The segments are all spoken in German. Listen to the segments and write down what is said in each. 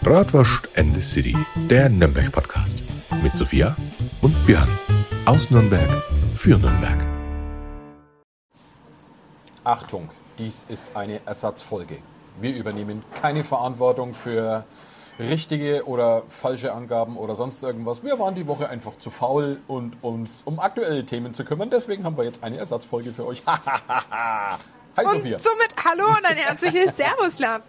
Bratwurst and the City, der Nürnberg-Podcast. Mit Sophia und Björn. Aus Nürnberg für Nürnberg. Achtung, dies ist eine Ersatzfolge. Wir übernehmen keine Verantwortung für richtige oder falsche Angaben oder sonst irgendwas. Wir waren die Woche einfach zu faul und uns um aktuelle Themen zu kümmern. Deswegen haben wir jetzt eine Ersatzfolge für euch. Hi Und Sophia. somit hallo und ein herzliches Servusland.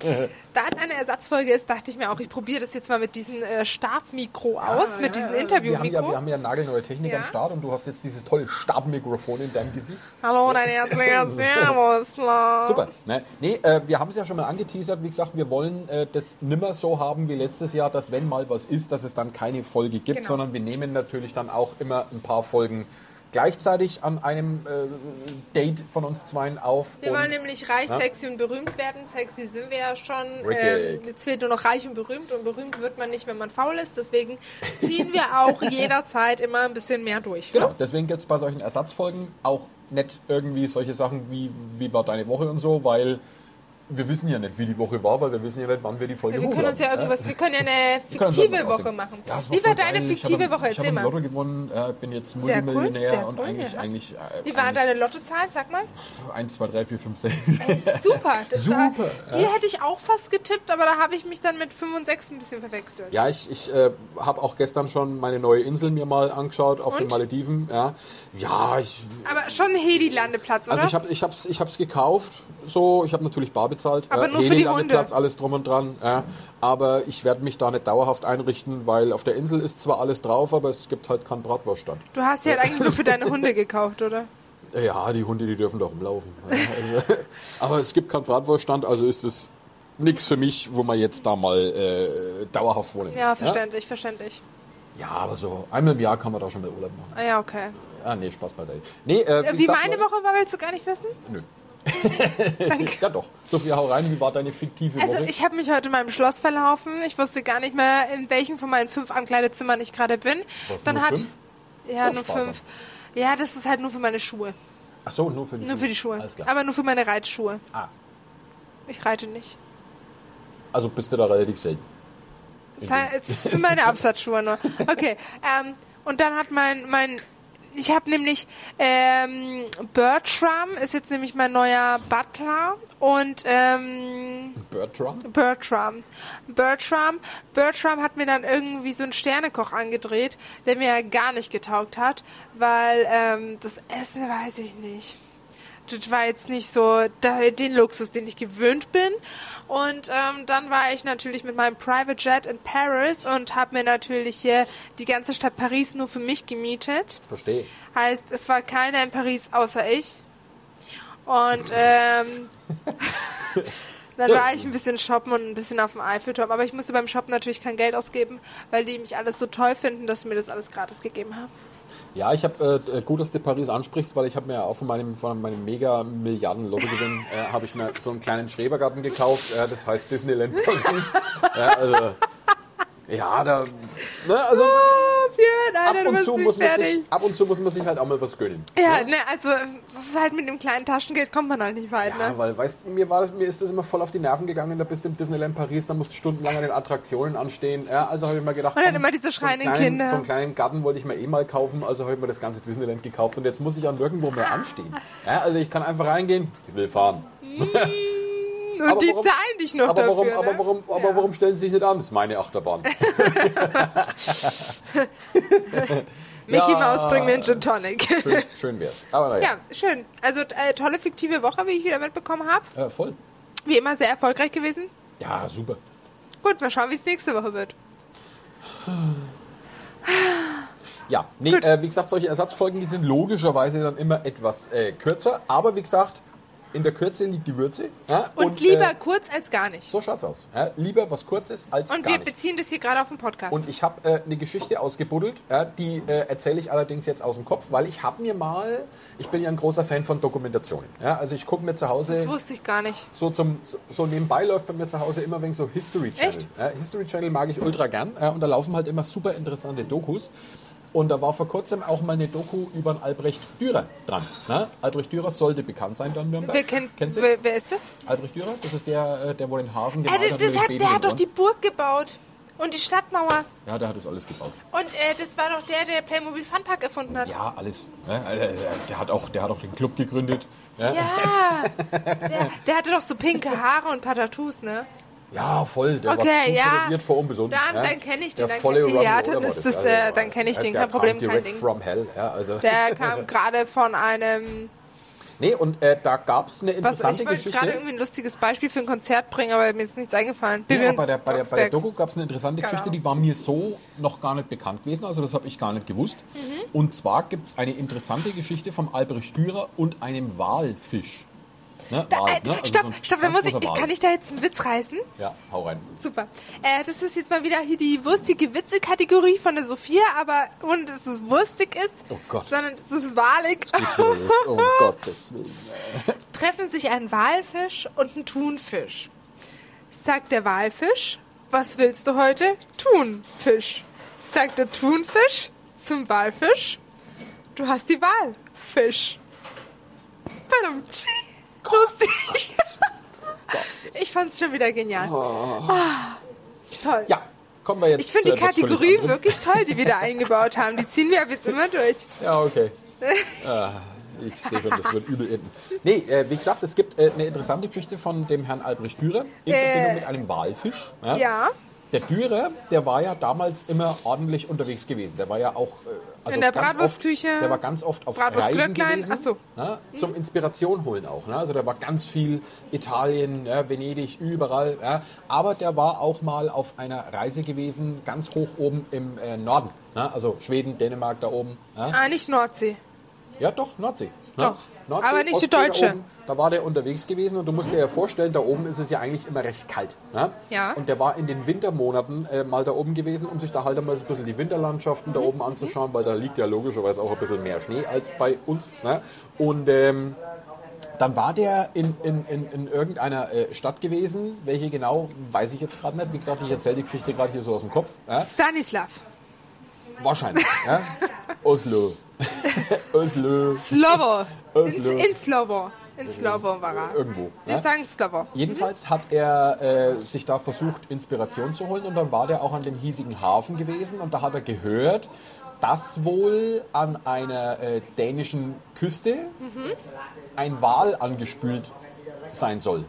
Da es eine Ersatzfolge ist, dachte ich mir auch, ich probiere das jetzt mal mit diesem äh, Stabmikro aus, Ah, mit diesem ja, Wir haben, ja, Interviewmikro. wir haben ja nagelneue Technik Ja. am Start und du hast jetzt dieses tolle Stabmikrofon in deinem Gesicht. Hallo und ein herzliches Servusland. Super. Ne? Nee, äh, wir haben es ja schon mal angeteasert. Wie gesagt, wir wollen äh, das nimmer so haben wie letztes Jahr, dass wenn mal was ist, dass es dann keine Folge gibt, Genau. sondern wir nehmen natürlich dann auch immer ein paar Folgen gleichzeitig an einem äh, Date von uns zweien auf. Wir wollen nämlich reich, Ja. sexy und berühmt werden. Sexy sind wir ja schon. Ähm, jetzt fehlt nur noch reich und berühmt. Und berühmt wird man nicht, wenn man faul ist. Deswegen ziehen wir auch jederzeit immer ein bisschen mehr durch. Genau, Ne? deswegen gibt es bei solchen Ersatzfolgen auch nicht irgendwie solche Sachen wie, wie war deine Woche und so, weil wir wissen ja nicht, wie die Woche war, weil wir wissen ja nicht, wann wir die Folge Ja, wir können uns ja hochladen, irgendwas, wir können ja eine können fiktive Woche machen. Ja, es Wie war deine geil. Ich fiktive habe- Woche? Ich Erzähl habe mal. Lotto gewonnen, äh, bin jetzt Sehr cool, Multimillionär sehr und cool, eigentlich, ja. eigentlich, äh, Wie war eigentlich deine Lottozahl? Sag mal. 1, 2, 3, 4, 5, 6. Super. Das Super, War, die ja. hätte ich auch fast getippt, aber da habe ich mich dann mit 5 und 6 ein bisschen verwechselt. Ja, ich, ich äh, habe auch gestern schon meine neue Insel mir mal angeschaut auf den Und? Malediven. Ja, ja ich, Aber schon ein Heli-Landeplatz, oder? also ich habe ich hab's, ich hab's gekauft, so, ich habe natürlich bar bezahlt. Aber ja, nur für die Hunde. alles drum und dran. Ja, aber ich werde mich da nicht dauerhaft einrichten, weil auf der Insel ist zwar alles drauf, aber es gibt halt keinen Bratwurststand. du hast sie halt eigentlich nur für deine Hunde gekauft, oder? Ja, die Hunde, die dürfen da rumlaufen. Ja, also, aber es gibt keinen Bratwurststand, also ist es nichts für mich, wo man jetzt da mal äh, dauerhaft wohnen. Ja, verständlich, verständlich. Ja, aber so einmal im Jahr kann man da schon mal Urlaub machen. Ah, ja, okay. Ah, nee, Spaß beiseite. Nee, äh, Wie gesagt, meine Leute- Woche war, willst du gar nicht wissen? Nö. Danke. Ja doch. Sophia, hau rein. Wie war deine fiktive Also Woche? ich habe mich heute in meinem Schloss verlaufen. Ich wusste gar nicht mehr, in welchem von meinen fünf Ankleidezimmern ich gerade bin. Was, Dann nur hat fünf? ja Ist nur sparsam. fünf. Ja, das ist halt nur für meine Schuhe. Ach so, nur für die Nur für die Schuhe. Alles klar. Aber nur für meine Reitschuhe. ah, Ich reite nicht. also bist du da relativ selten. Das heißt, es ist für meine Absatzschuhe nur. Okay. Ähm, und dann hat mein, mein ich habe nämlich ähm, Bertram ist jetzt nämlich mein neuer Butler und ähm, Bertram? Bertram. Bertram. Bertram hat mir dann irgendwie so einen Sternekoch angedreht, der mir ja gar nicht getaugt hat, weil ähm, das Essen weiß ich nicht. Das war jetzt nicht so da, den Luxus, den ich gewöhnt bin. Und ähm, dann war ich natürlich mit meinem Private Jet in Paris und habe mir natürlich hier die ganze Stadt Paris nur für mich gemietet. Verstehe. Heißt, es war keiner in Paris außer ich. Und ähm, dann war ich ein bisschen shoppen und ein bisschen auf dem Eiffelturm. Aber ich musste beim Shoppen natürlich kein Geld ausgeben, weil die mich alles so toll finden, dass sie mir das alles gratis gegeben haben. Ja, ich habe äh, gut, dass du Paris ansprichst, weil ich habe mir auch von meinem, von meinem mega Milliarden Lottogewinn äh, habe ich mir so einen kleinen Schrebergarten gekauft. Äh, das heißt Disneyland Paris. ja, also, ja, da, ne, also Björn, ab und zu muss man fertig. sich, ab und zu muss man sich halt auch mal was gönnen. Ja, ne, also das ist halt mit dem kleinen Taschengeld kommt man halt nicht weit, Ja, ne? weil, weißt du, mir, war das, mir ist das immer voll auf die Nerven gegangen, da bist du im Disneyland Paris, da musst du stundenlang an den Attraktionen anstehen. Ja, also habe ich mir gedacht, Und dann komm, immer diese so einen schreienden kleinen, Kinder. So einen kleinen Garten wollte ich mir eh mal kaufen, also habe ich mir das ganze Disneyland gekauft und jetzt muss ich an nirgendwo mehr anstehen. Ja, also ich kann einfach reingehen, ich will fahren. Und aber die warum- zahlen dich noch aber warum, dafür, aber, ne? warum, aber Ja. warum stellen sie sich nicht an? Das ist meine Achterbahn. Mickey Ja. Mouse bringt mir einen Gin Tonic. Schön, schön wär's. Aber naja, Ja, schön. Also äh, tolle fiktive Woche, wie ich wieder mitbekommen habe. äh, voll. Wie immer sehr erfolgreich gewesen. Ja, super. Gut, mal schauen, wie es nächste Woche wird. Ja, nee, äh, wie gesagt, solche Ersatzfolgen, die sind logischerweise dann immer etwas äh, kürzer, aber wie gesagt, in der Kürze liegt die Würze. Ja? Und, lieber Äh, kurz als gar nicht. so schaut's aus. Ja? Lieber was Kurzes als Und gar wir nicht. beziehen das hier gerade auf den Podcast. Und ich habe äh, eine Geschichte ausgebuddelt, ja, die äh, erzähle ich allerdings jetzt aus dem Kopf, weil ich habe mir mal, ich bin ja ein großer Fan von Dokumentationen. Also ich gucke mir zu das Hause, wusste ich gar nicht. so zum so, so nebenbei läuft bei mir zu Hause immer wegen so History Channel. History Channel mag ich ultra gern und da laufen halt immer super interessante Dokus. Und da war vor kurzem auch mal eine Doku über einen Albrecht Dürer dran. Ne? Albrecht Dürer sollte bekannt sein dann Nürnberg. Wer kennt, Kennst du? wer, wer ist das? Albrecht Dürer? Das ist der, äh, der wo den Hasen Äh, gemalt das, hat. das dem hat der hat doch die Burg gebaut. Und die Stadtmauer. Ja, der hat das alles gebaut. Und äh, das war doch der, der Playmobil Funpark erfunden hat. Ja, alles. Ne? Äh, äh, Der, hat auch, der hat auch den Club gegründet. Ja, Ja, der, der hatte doch so pinke Haare und ein paar Tattoos, ne? Ja voll. Der Okay, war zu ja. vor unbesonnen. Dann- ja? dann kenn ich den, Der dann volle ich- ja, dann ist das, äh, dann kenn ich den, kein Problem, kam kein Ding. from hell. Ja, also. Der kam gerade von einem. Nee, und äh, da gab es eine Was, interessante ich wollte Geschichte. gerade irgendwie ein lustiges Beispiel für ein Konzert bringen, aber mir ist nichts eingefallen. Ja, bei der, bei, der, bei der. Doku gab es eine interessante Genau. Geschichte, die war mir so noch gar nicht bekannt gewesen, also das habe ich gar nicht gewusst. Mhm. Und zwar gibt es eine interessante Geschichte vom Albrecht Dürer und einem Walfisch. Ne? Da, Wal, äh, ne? Also stopp, so stopp, da muss ich, Wal. kann ich da jetzt einen Witz reißen? Ja, hau rein. Super. Äh, das ist jetzt mal wieder hier die wurstige Witze-Kategorie von der Sophia, aber ohne dass es wurstig ist, Oh Gott. sondern es ist wahlig. Oh Gottes Willen. Treffen sich ein Walfisch und ein Thunfisch. Sagt der Walfisch, was willst du heute? Thunfisch. Sagt der Thunfisch zum Walfisch, du hast die Wahl, Fisch. Verdammt. Lustig. Ich fand's schon wieder genial. Ah, toll. Ja, kommen wir jetzt Ich finde die Kategorie wirklich toll, die wir da eingebaut haben. Die ziehen wir ab jetzt immer durch. Ja, okay. ah, ich sehe schon, das wird übel enden. Nee, äh, wie gesagt, es gibt äh, eine interessante Geschichte von dem Herrn Albrecht Dürer in Äh, Verbindung mit einem Walfisch. Ja? Ja. Der Dürer, der war ja damals immer ordentlich unterwegs gewesen. Der war ja auch äh, also In der Bratwurstküche, der war ganz oft auf Bratwurst Reisen Glöcklein, gewesen. so. Ne? Zum Inspiration holen auch. Ne? Also der war ganz viel Italien, ja, Venedig, überall. Ja? Aber der war auch mal auf einer Reise gewesen, ganz hoch oben im äh, Norden. Ne? Also Schweden, Dänemark da oben. Ja? Ah, nicht Nordsee. Ja, doch, Nordsee. Ne? Doch. Nordsee, Aber nicht die Ostsee da deutsche. oben, Da war der unterwegs gewesen und du musst dir ja vorstellen, da oben ist es ja eigentlich immer recht kalt. Ne? Ja. Und der war in den Wintermonaten äh, mal da oben gewesen, um sich da halt mal so ein bisschen die Winterlandschaften Mhm. da oben anzuschauen, weil da liegt ja logischerweise auch ein bisschen mehr Schnee als bei uns. Ne? Und ähm, dann war der in, in, in, in irgendeiner äh, Stadt gewesen, welche genau, weiß ich jetzt gerade nicht. Wie gesagt, ich erzähle die Geschichte gerade hier so aus dem Kopf. Ja? Stanislav. Wahrscheinlich. ja? Oslo. Oslo. Slovo. In, Oslo. in Slovo. In Slovo war er. Irgendwo. Wir ne? sagen Slovo. Jedenfalls hat er äh, sich da versucht, Inspiration zu holen und dann war der auch an dem hiesigen Hafen gewesen und da hat er gehört, dass wohl an einer äh, dänischen Küste ein Wal angespült sein soll.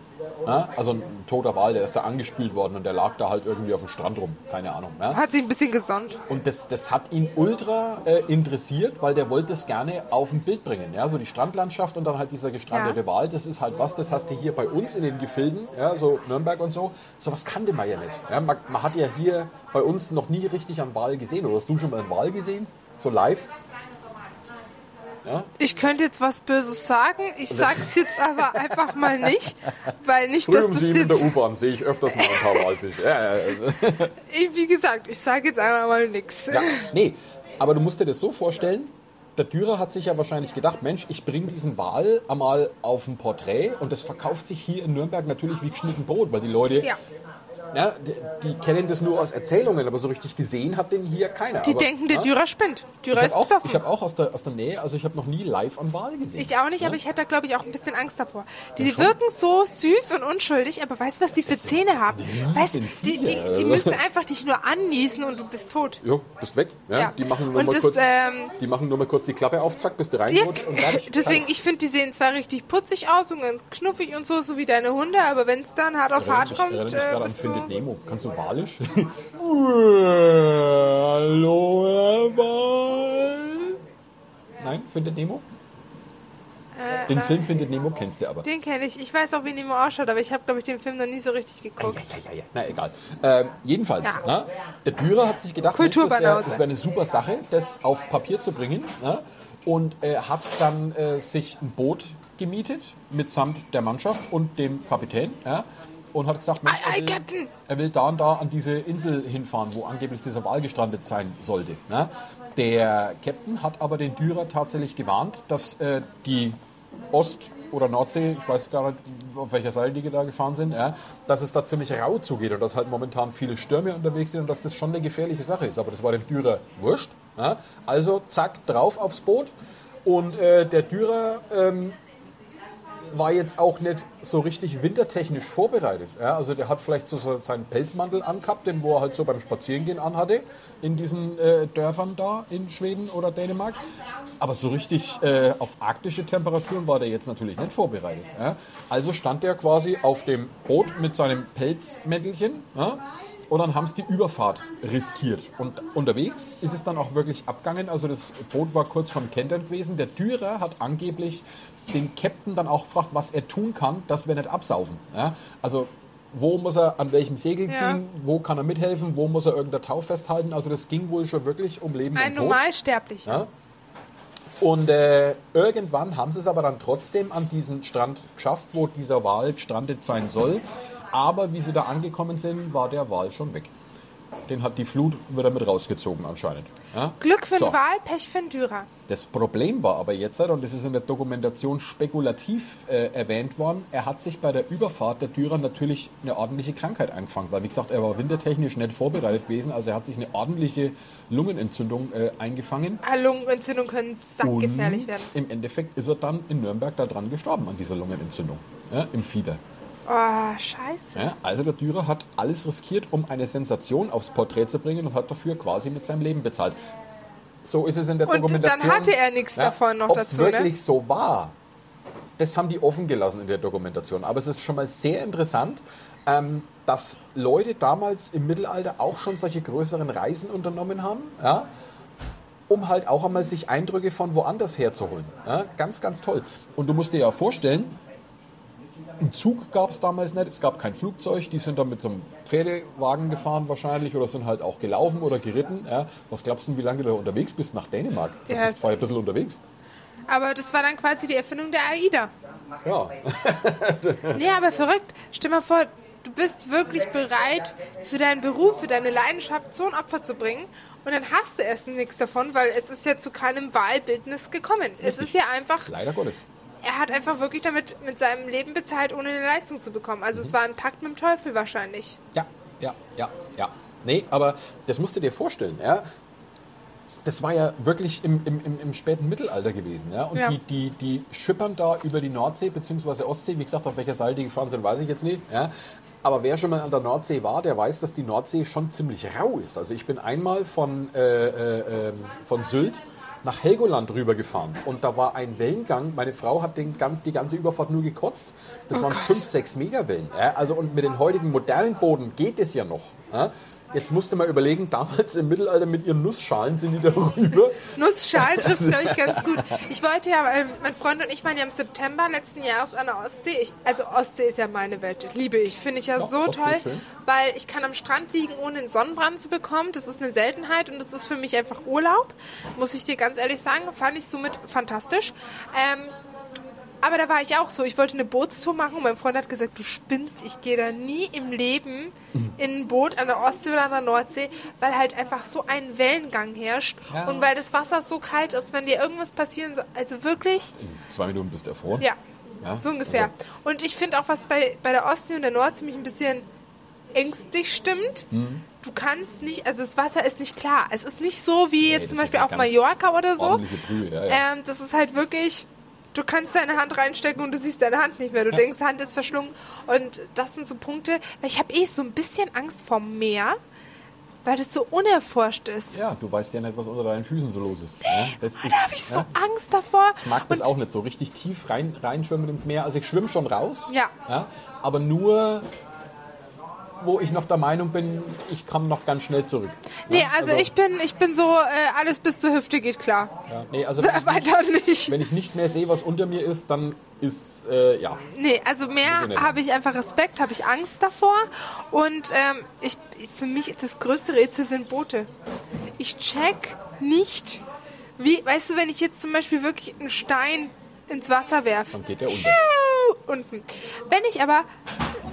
Ja? Also ein toter Wal, der ist da angespült worden und der lag da halt irgendwie auf dem Strand rum. Keine Ahnung. Ja? Hat sich ein bisschen gesonnt. Und das, das hat ihn ultra äh, interessiert, weil der wollte es gerne auf ein Bild bringen. Ja? So die Strandlandschaft und dann halt dieser gestrandete Ja. Wal, das ist halt was, das hast du hier bei uns in den Gefilden, ja, so Nürnberg und so. Sowas kannte man ja nicht. Ja? Man, man hat ja hier bei uns noch nie richtig einen Wal gesehen. Oder hast du schon mal einen Wal gesehen? So live? Ja? Ich könnte jetzt was Böses sagen. Ich sag's jetzt aber einfach mal nicht, weil nicht, Früh dass um das sieben in der. U-Bahn sehe ich öfters mal ein paar Walfische. Ja, ja. Ich- Wie gesagt, ich sage jetzt einfach mal nichts. Ja, nee, aber du musst dir das so vorstellen, der Dürer hat sich ja wahrscheinlich gedacht, Mensch, ich bringe diesen Wal einmal auf ein Porträt und das verkauft sich hier in Nürnberg natürlich wie geschnitten Brot, weil die Leute, Ja. Ja, die, die kennen das nur aus Erzählungen, aber so richtig gesehen hat den hier keiner. Die aber, denken, der ja, Dürer spinnt. Dürer Ich ist habe auch, besoffen. ich hab auch aus, der, aus der Nähe, also ich habe noch nie live am Wal gesehen. Ich auch nicht, Ja? aber ich hätte da, glaube ich, auch ein bisschen Angst davor. Die, Ja, wirken so süß und unschuldig, aber weißt du, was die für Zähne haben? riesen Weißt du, die, die, die müssen einfach dich nur anniesen und du bist tot. Jo, bist weg. Ja. Die, machen nur Und mal das, kurz, ähm, die machen nur mal kurz die Klappe auf, zack, bist du Ja, reingerutscht und deswegen, ich finde, die sehen zwar richtig putzig aus und ganz knuffig und so, so wie deine Hunde, aber wenn es dann hart auf hart kommt, äh, bist Findet du... Nemo. Kannst du Walisch? Hallo, Herr Wal. Nein, Findet Nemo? Den Film Findet Nemo kennst du aber. Den kenne ich. Ich weiß auch, wie Nemo ausschaut, aber ich habe, glaube ich, den Film noch nie so richtig Ja, geguckt. ja, ja, ja. Na, egal. Ähm, jedenfalls, Ja. ne, der Dürer hat sich gedacht, Mensch, das wäre wär eine super Sache, das auf Papier zu bringen. Ne? Und äh, hat dann äh, sich ein Boot gemietet, mitsamt der Mannschaft und dem Kapitän. Ja? Und hat gesagt, Mensch, er, will, er will da und da an diese Insel hinfahren, wo angeblich dieser Wal gestrandet sein sollte. Ne? Der Captain hat aber den Dürer tatsächlich gewarnt, dass äh, die oder Nordsee, ich weiß gar nicht, auf welcher Seite die da gefahren sind, ja, dass es da ziemlich rau zugeht und dass halt momentan viele Stürme unterwegs sind und dass das schon eine gefährliche Sache ist. Aber das war dem Dürer wurscht. Ja. Also zack, drauf aufs Boot. Und äh, der Dürer ähm, war jetzt auch nicht so richtig wintertechnisch vorbereitet. Ja, also der hat vielleicht so seinen Pelzmantel angehabt, den wo er halt so beim Spazierengehen anhatte in diesen äh, Dörfern da in Schweden oder Dänemark. Aber so richtig äh, auf arktische Temperaturen war der jetzt natürlich nicht vorbereitet. Ja. Also stand der quasi auf dem Boot mit seinem Pelzmäntelchen. Ja, und dann haben sie die Überfahrt riskiert. Und unterwegs ist es dann auch wirklich abgegangen. Also das Boot war kurz vom Kentern gewesen. Der Dürer hat angeblich den Captain dann auch gefragt, was er tun kann, dass wir nicht absaufen. Ja? Also wo muss er an welchem Segel ziehen, ja. wo kann er mithelfen, wo muss er irgendein Tau festhalten. Also das ging wohl schon wirklich um Leben Ein und Tod. Normalsterblicher. Ja? Und äh, irgendwann haben sie es aber dann trotzdem an diesen Strand geschafft, wo dieser Wal gestrandet sein soll. Aber wie sie da angekommen sind, war der Wal schon weg. Den hat die Flut wieder mit rausgezogen anscheinend. Ja? Glück für den so. Wal, Pech für den Dürer. Das Problem war aber jetzt, und das ist in der Dokumentation spekulativ äh, erwähnt worden, er hat sich bei der Überfahrt der Dürer natürlich eine ordentliche Krankheit eingefangen. Weil, wie gesagt, er war wintertechnisch nicht vorbereitet gewesen. Also er hat sich eine ordentliche Lungenentzündung äh, eingefangen. Ah, Lungenentzündung können sackgefährlich werden. Im Endeffekt ist er dann in Nürnberg daran gestorben, an dieser Lungenentzündung. Ja, Im Fieber. Oh, scheiße. Ja, also der Dürer hat alles riskiert, um eine Sensation aufs Porträt zu bringen und hat dafür quasi mit seinem Leben bezahlt. So ist es in der und Dokumentation. Und dann hatte er nichts ja, davon noch dazu. Ob es wirklich ne? so war, das haben die offen gelassen in der Dokumentation. Aber es ist schon mal sehr interessant, ähm, dass Leute damals im Mittelalter auch schon solche größeren Reisen unternommen haben. Ja? um halt auch einmal sich Eindrücke von woanders herzuholen. Ja, ganz, ganz toll. Und du musst dir ja vorstellen, einen Zug gab es damals nicht, es gab kein Flugzeug, die sind dann mit so einem Pferdewagen gefahren wahrscheinlich oder sind halt auch gelaufen oder geritten. Ja. Was glaubst du, wie lange du da unterwegs bist nach Dänemark? Du bist ein bisschen unterwegs. Aber das war dann quasi die Erfindung der AIDA. Ja. nee, aber verrückt. Stell mal vor, du bist wirklich bereit, für deinen Beruf, für deine Leidenschaft so ein Opfer zu bringen. Und dann hast du erst nichts davon, weil es ist ja zu keinem Wahlbildnis gekommen. Richtig. Es ist ja einfach. Leider Gottes er hat einfach wirklich damit mit seinem Leben bezahlt, ohne eine Leistung zu bekommen. Also mhm. es war ein Pakt mit dem Teufel wahrscheinlich. Ja, ja, ja, ja. Nee, aber das musst du dir vorstellen, ja. Das war ja wirklich im, im, im, späten Mittelalter gewesen, ja. Und ja. Die, die, die schippern da über die Nordsee bzw. Ostsee, wie gesagt, auf welcher Seite die gefahren sind, weiß ich jetzt nicht, ja. Aber wer schon mal an der Nordsee war, der weiß, dass die Nordsee schon ziemlich rau ist. Also ich bin einmal von, äh, äh, ähm, von Sylt nach Helgoland rübergefahren und da war ein Wellengang. Meine Frau hat den, die ganze Überfahrt nur gekotzt. Das oh waren 5, 6 Meter Wellen. Ja, also und mit den heutigen modernen Booten geht es ja noch. Ja. Jetzt musste mal überlegen, damals im Mittelalter mit ihren Nussschalen sind die da rüber. Nussschalen trifft, glaube ich, ganz gut. Ich wollte ja, äh, mein Freund und ich waren ja im September letzten Jahres an der Ostsee. Ich, also Ostsee ist ja meine Welt, liebe ich. Finde ich ja, ja so toll, weil ich kann am Strand liegen, ohne einen Sonnenbrand zu bekommen. Das ist eine Seltenheit und das ist für mich einfach Urlaub. Muss ich dir ganz ehrlich sagen, fand ich somit fantastisch. Ähm, aber da war ich auch so. Ich wollte eine Bootstour machen und mein Freund hat gesagt, du spinnst, ich gehe da nie im Leben mhm. in ein Boot an der Ostsee oder an der Nordsee, weil halt einfach so ein Wellengang herrscht ja. und weil das Wasser so kalt ist, wenn dir irgendwas passieren soll. Also wirklich. In zwei Minuten bist du erfroren? Ja. ja. So ungefähr. Also. Und ich finde auch, was bei, bei der Ostsee und der Nordsee mich ein bisschen ängstlich stimmt. Mhm. Du kannst nicht, also das Wasser ist nicht klar. Es ist nicht so wie nee, jetzt zum Beispiel auf Mallorca oder so. Brühe, ja, ja. Ähm, das ist halt wirklich du kannst deine Hand reinstecken und du siehst deine Hand nicht mehr. Du ja. denkst, Hand ist verschlungen. Und das sind so Punkte, weil ich habe eh so ein bisschen Angst vor Meer, weil das so unerforscht ist. Ja, du weißt ja nicht, was unter deinen Füßen so los ist. Ja, das da habe ich so ja. Angst davor. Ich mag das und auch nicht so richtig tief rein, reinschwimmen ins Meer. Also ich schwimme schon raus. Ja. ja aber nur wo ich noch der Meinung bin, ich komme noch ganz schnell zurück. Nee, also, also, ich bin ich bin so, äh, alles bis zur Hüfte geht klar. Ja, nee, also wenn Weiter nicht, nicht. Wenn ich nicht mehr sehe, was unter mir ist, dann ist, äh, ja. Nee, also mehr habe ich einfach Respekt, habe ich Angst davor. Und ähm, ich, für mich das größte Rätsel sind Boote. Ich check nicht, wie, weißt du, wenn ich jetzt zum Beispiel wirklich einen Stein ins Wasser werfe. Dann geht der unter. Unten. Wenn ich aber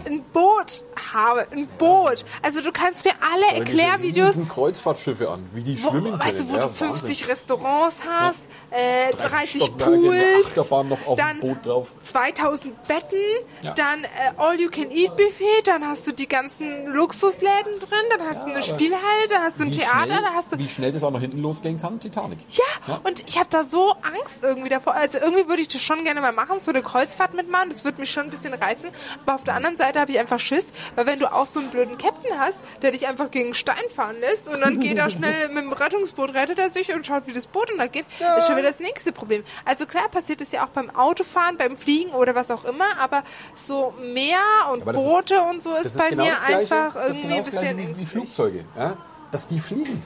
ein Boot habe. Ein Boot. Also du kannst mir alle Schau Erklärvideos riesen Kreuzfahrtschiffe an, wie die wo, schwimmen können. weißt du, wo ja, du 50 Wahnsinn. Restaurants hast, äh, 30 Stockwerke, eine Pools, dann dem Boot drauf. 2000 Betten, Ja. dann äh, All-You-Can-Eat-Buffet, dann hast du die ganzen Luxusläden drin, dann hast du eine Spielhalle, dann hast du ein Theater, schnell, da hast du... wie schnell das auch noch hinten losgehen kann, Titanic. Ja, Ja. und ich habe da so Angst irgendwie davor. Also irgendwie würde ich das schon gerne mal machen, so eine Kreuzfahrt mitmachen. Das würde mich schon ein bisschen reizen. Aber auf der anderen Seite habe ich einfach Schiss, weil wenn du auch so einen blöden Captain hast, der dich einfach gegen einen Stein fahren lässt und dann geht er schnell mit dem Rettungsboot, rettet er sich und schaut, wie das Boot untergeht, ist schon wieder das nächste Problem. Also klar passiert es ja auch beim Autofahren, beim Fliegen oder was auch immer, aber so Meer und Aber das ist- Boote und so Das ist bei genau mir Gleiche, einfach das ist irgendwie genau ein das Gleiche bisschen wie, wie. Flugzeuge. Ja? Dass die fliegen.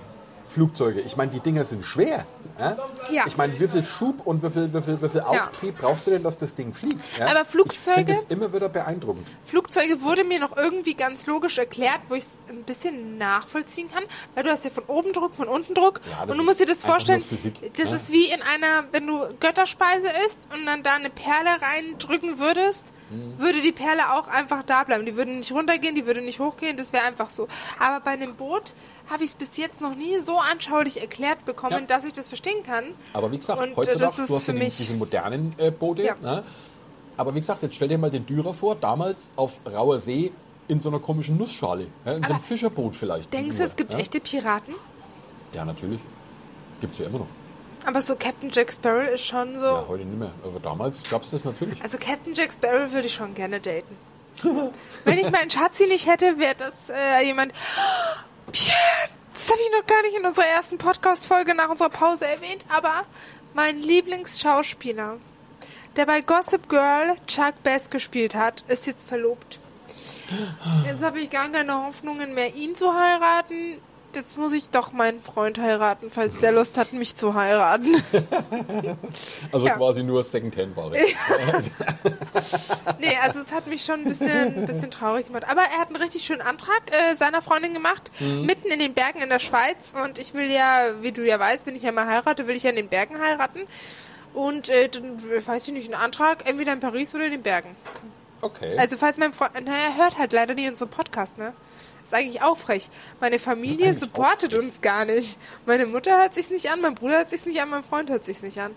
Flugzeuge. Ich meine, die Dinger sind schwer. Ja? Ja. Ich meine, wie viel Schub und wie viel, wie viel, wie viel Auftrieb brauchst du denn, dass das Ding fliegt? Ja? Aber Flugzeuge- Ich es immer wieder beeindruckend. Flugzeuge wurde mir noch irgendwie ganz logisch erklärt, wo ich es ein bisschen nachvollziehen kann, weil du hast ja von oben Druck, von unten Druck Ja, und du musst dir das vorstellen, Physik, das ne? ist wie in einer, wenn du Götterspeise isst und dann da eine Perle reindrücken würdest, Mhm. würde die Perle auch einfach da bleiben. Die würde nicht runtergehen, die würde nicht hochgehen, das wäre einfach so. Aber bei einem Boot habe ich es bis jetzt noch nie so anschaulich erklärt bekommen, Ja. dass ich das verstehen kann. Aber wie gesagt, Und, heutzutage, das ist du hast ja für die, mich- diese modernen äh, Boote. Ja. Ne? Aber wie gesagt, jetzt stell dir mal den Dürer vor, damals auf rauer See in so einer komischen Nussschale. Ja? In so einem Aber Fischerboot vielleicht. Denkst du, es gibt ja? echte Piraten? Ja, natürlich. Gibt es ja immer noch. Aber so Captain Jack Sparrow ist schon so. Ja, heute nicht mehr. Aber damals gab es das natürlich. Also Captain Jack Sparrow würde ich schon gerne daten. Wenn ich meinen Schatzi nicht hätte, wäre das äh, jemand. Pierre, das habe ich noch gar nicht in unserer ersten Podcast-Folge nach unserer Pause erwähnt, aber mein Lieblingsschauspieler, der bei Gossip Girl Chuck Bass gespielt hat, ist jetzt verlobt. Jetzt habe ich gar keine Hoffnungen mehr, ihn zu heiraten. Jetzt muss ich doch meinen Freund heiraten, falls der Lust hat, mich zu heiraten. Also Ja. quasi nur Secondhand-Ware. Nee, also es hat mich schon ein bisschen, ein bisschen traurig gemacht. Aber er hat einen richtig schönen Antrag äh, seiner Freundin gemacht, Mhm. mitten in den Bergen in der Schweiz. Und ich will ja, wie du ja weißt, wenn ich ja mal heirate, will ich ja in den Bergen heiraten. Und äh, dann, äh, weiß ich nicht, einen Antrag entweder in Paris oder in den Bergen. Okay. Also falls mein Freund, naja, er hört halt leider nie unseren Podcast, ne? Ist eigentlich auch frech. Meine Familie supportet uns gar nicht. Meine Mutter hört sich's nicht an, mein Bruder hört sich's nicht an, mein Freund hört sich's nicht an.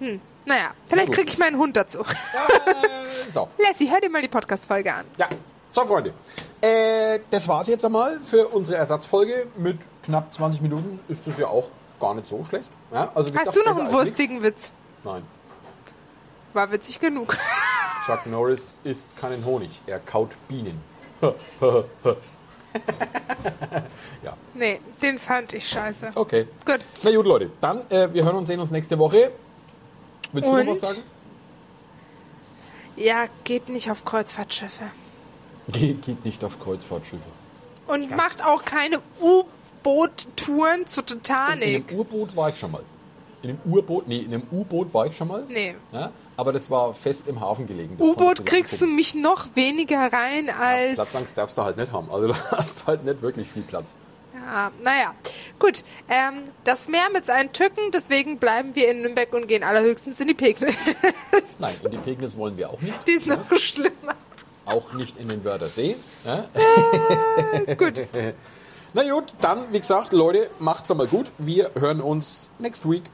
Hm. Naja, vielleicht kriege ich meinen Hund dazu. Äh, so. Lassie, hör dir mal die Podcast-Folge an. Ja. So, Freunde. Äh, das war's jetzt einmal für unsere Ersatzfolge. Mit knapp 20 Minuten ist das ja auch gar nicht so schlecht. Ja, also Hast gesagt, du noch einen wurstigen Witz? nichts. Nein. War witzig genug. Chuck Norris isst keinen Honig. Er kaut Bienen. ja, Nee, den fand ich scheiße. okay. Gut. Na gut, Leute. Dann, äh, wir hören und sehen uns nächste Woche. Willst du Und? noch was sagen? Ja, geht nicht auf Kreuzfahrtschiffe. Geht, geht nicht auf Kreuzfahrtschiffe. Und macht auch keine U-Boot-Touren zur In Titanic. einem U-Boot war ich schon mal. In einem U-Boot, nee, in einem U-Boot war ich schon mal. Nee. Ja, aber das war fest im Hafen gelegen. U-Boot kriegst du mich noch weniger rein Ja, als. Platzangst darfst du halt nicht haben. Also du hast halt nicht wirklich viel Platz. Ja, naja. Gut. Ähm, das Meer mit seinen Tücken, deswegen bleiben wir in Nürnberg und gehen allerhöchstens in die Pegnitz. Nein, in die Pegnitz wollen wir auch nicht. die ist noch schlimmer. Auch nicht in den Wörthersee. Ja? Gut. Na gut, dann, wie gesagt, Leute, macht's einmal gut. Wir hören uns next week.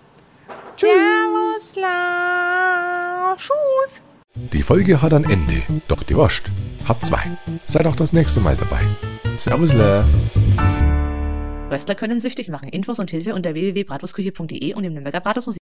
La. Tschüss. Die Folge hat ein Ende, doch die Wurst hat zwei. Seid auch das nächste Mal dabei. Servus, la. Röstler können süchtig machen. Infos und Hilfe unter www.bratwurstküche.de und im Nürnberger Bratwurstmuseum.